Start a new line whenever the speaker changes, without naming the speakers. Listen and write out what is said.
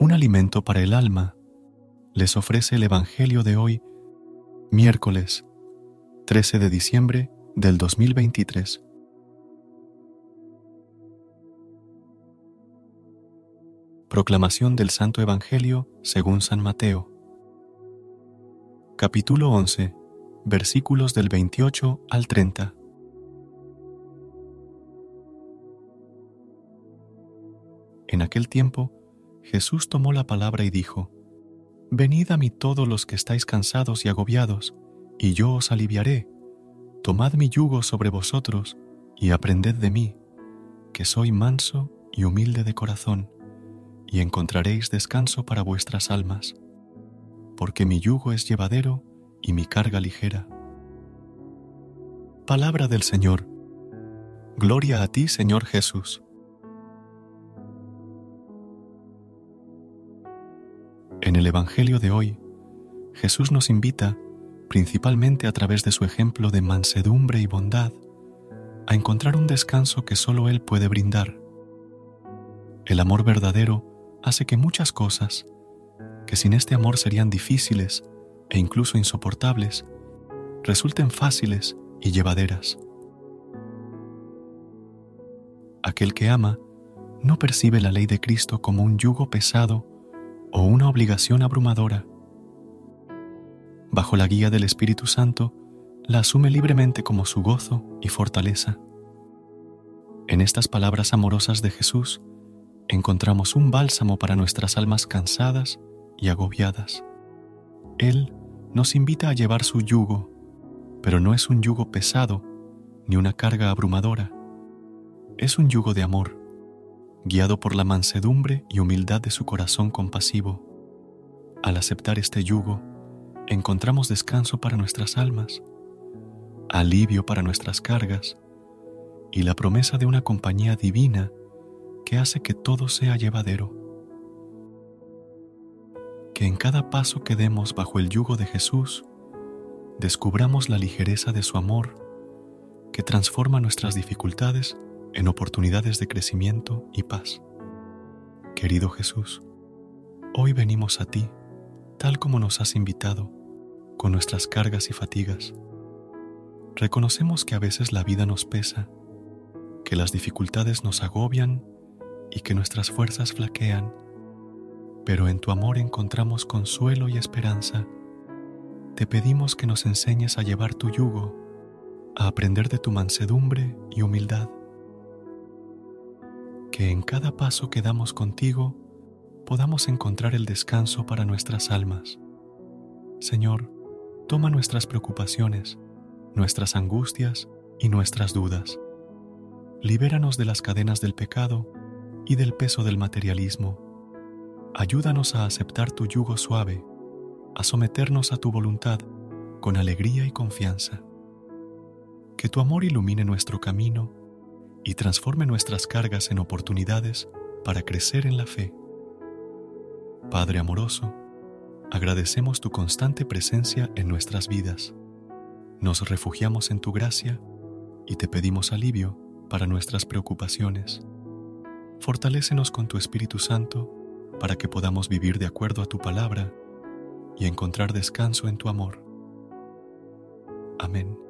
Un alimento para el alma, les ofrece el Evangelio de hoy, miércoles 13 de diciembre del 2023. Proclamación del Santo Evangelio según San Mateo. Capítulo 11, versículos del 28 al 30. En aquel tiempo, Jesús tomó la palabra y dijo, Venid a mí todos los que estáis cansados y agobiados, y yo os aliviaré. Tomad mi yugo sobre vosotros y aprended de mí, que soy manso y humilde de corazón, y encontraréis descanso para vuestras almas, porque mi yugo es llevadero y mi carga ligera. Palabra del Señor. Gloria a ti, Señor Jesús. Evangelio de hoy, Jesús nos invita, principalmente a través de su ejemplo de mansedumbre y bondad, a encontrar un descanso que solo Él puede brindar. El amor verdadero hace que muchas cosas, que sin este amor serían difíciles e incluso insoportables, resulten fáciles y llevaderas. Aquel que ama no percibe la ley de Cristo como un yugo pesado o una obligación abrumadora. Bajo la guía del Espíritu Santo, la asume libremente como su gozo y fortaleza. En estas palabras amorosas de Jesús encontramos un bálsamo para nuestras almas cansadas y agobiadas. Él nos invita a llevar su yugo, pero no es un yugo pesado ni una carga abrumadora. Es un yugo de amor guiado por la mansedumbre y humildad de su corazón compasivo. Al aceptar este yugo, encontramos descanso para nuestras almas, alivio para nuestras cargas y la promesa de una compañía divina que hace que todo sea llevadero. Que en cada paso que demos bajo el yugo de Jesús, descubramos la ligereza de su amor que transforma nuestras dificultades en oportunidades de crecimiento y paz. Querido Jesús, hoy venimos a ti tal como nos has invitado, con nuestras cargas y fatigas. Reconocemos que a veces la vida nos pesa, que las dificultades nos agobian y que nuestras fuerzas flaquean, pero en tu amor encontramos consuelo y esperanza. Te pedimos que nos enseñes a llevar tu yugo, a aprender de tu mansedumbre y humildad que en cada paso que damos contigo podamos encontrar el descanso para nuestras almas. Señor, toma nuestras preocupaciones, nuestras angustias y nuestras dudas. Libéranos de las cadenas del pecado y del peso del materialismo. Ayúdanos a aceptar tu yugo suave, a someternos a tu voluntad con alegría y confianza. Que tu amor ilumine nuestro camino y transforme nuestras cargas en oportunidades para crecer en la fe. Padre amoroso, agradecemos tu constante presencia en nuestras vidas. Nos refugiamos en tu gracia y te pedimos alivio para nuestras preocupaciones. Fortalécenos con tu Espíritu Santo para que podamos vivir de acuerdo a tu palabra y encontrar descanso en tu amor. Amén.